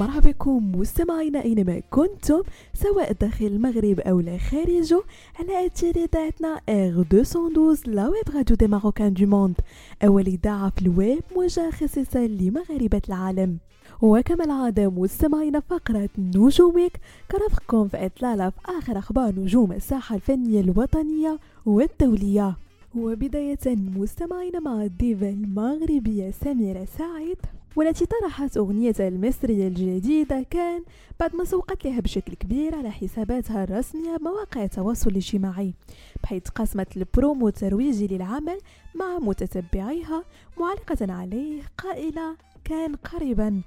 مرحبا بكم مستمعينا أينما كنتم سواء داخل المغرب أو لا خارجه على اثير اذاعتنا R 212 la web radio des marocains du monde أول إذاعة في الويب موجهه خصيصا لمغاربة العالم. وكما العادة مستمعين فقرة نجوم week كترافقكم في إطلالة في آخر أخبار نجوم الساحة الفنية الوطنية والدولية. وبداية مستمعين مع الديفا المغربية سميرة سعيد. والتي طرحت أغنيتها المصرية الجديدة كان بعد ما سوقت لها بشكل كبير على حساباتها الرسمية مواقع التواصل الاجتماعي بحيث قسمت البرومو الترويجي للعمل مع متتبعيها معلقة عليه قائلة كان قريبا.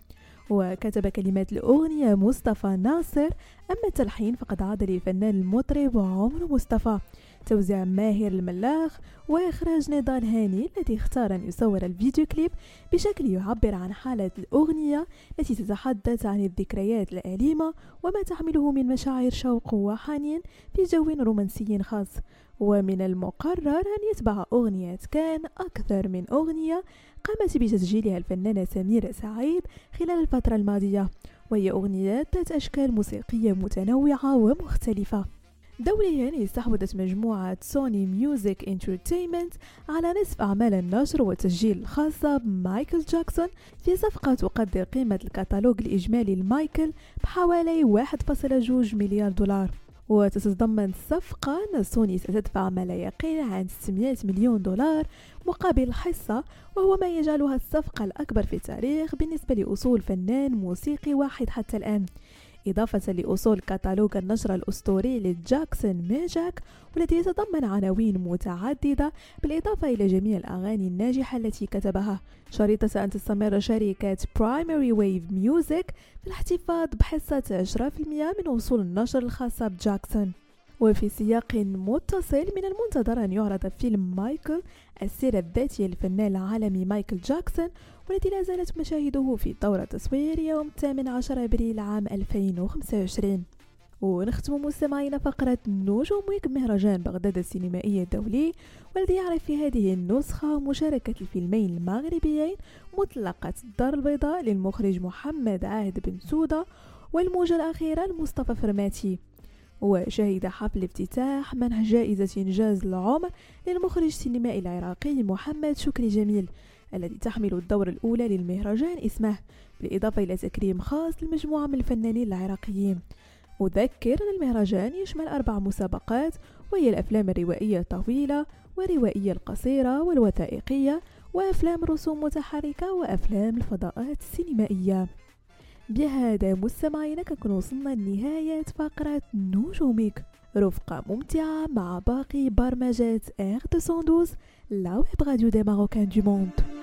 وكتب كلمات الأغنية مصطفى ناصر أما التلحين فقد عاد للفنان المطرب عمر مصطفى. توزيع ماهر الملاخ وإخراج نضال هاني الذي اختار أن يصور الفيديو كليب بشكل يعبر عن حالة الأغنية التي تتحدث عن الذكريات الأليمة وما تحمله من مشاعر شوق وحنين في جو رومانسي خاص. ومن المقرر أن يتبع أغنية كان أكثر من أغنية قامت بتسجيلها الفنانة سميرة سعيد خلال الفترة الماضية وهي أغنيات ذات أشكال موسيقية متنوعة ومختلفة. دوليا استحوذت مجموعة سوني ميوزك انترتينمنت على نصف أعمال النشر والتسجيل الخاصة بمايكل جاكسون في صفقة تقدر قيمة الكتالوج الإجمالي لمايكل بحوالي 1.2 مليار دولار. وتتضمن الصفقة أن سوني ستدفع ما لا يقل عن 600 مليون دولار مقابل الحصة وهو ما يجعلها الصفقة الأكبر في التاريخ بالنسبة لأصول فنان موسيقي واحد حتى الآن. إضافة لأصول كتالوج النشر الأسطوري لجاكسون ميجاك والذي يتضمن عناوين متعددة بالإضافة إلى جميع الأغاني الناجحة التي كتبها. شريطة أن تستمر شركة Primary Wave Music في الاحتفاظ بحصة 10% من أصول النشر الخاصة بجاكسون. وفي سياق متصل من المنتظر أن يعرض فيلم مايكل السيرة الذاتية للفنان العالمي مايكل جاكسون والتي لا زالت مشاهده في دورة تصوير يوم 18 أبريل عام 2025 ونختم مستمعينا فقرة نجوم ويك مهرجان بغداد السينمائي الدولي والذي يعرف في هذه النسخة مشاركة الفيلمين المغربيين مطلقة الدار البيضاء للمخرج محمد عاهد بن سودة والموجة الأخيرة لمصطفى فرماتي. وشهد حفل افتتاح منح جائزة إنجاز العمر للمخرج السينمائي العراقي محمد شكري جميل الذي تحمل الدورة الأولى للمهرجان إسمه بالإضافة إلى تكريم خاص لمجموعة من الفنانين العراقيين. أذكر أن المهرجان يشمل أربع مسابقات وهي الأفلام الروائية الطويلة والروائية القصيرة والوثائقية وأفلام رسوم متحركة وأفلام الفضاءات السينمائية. بهذا مستمعينا كنكون وصلنا لنهاية فقرة نجومك. رفقة ممتعة مع باقي برمجات R 212 la web radio des marocains du monde.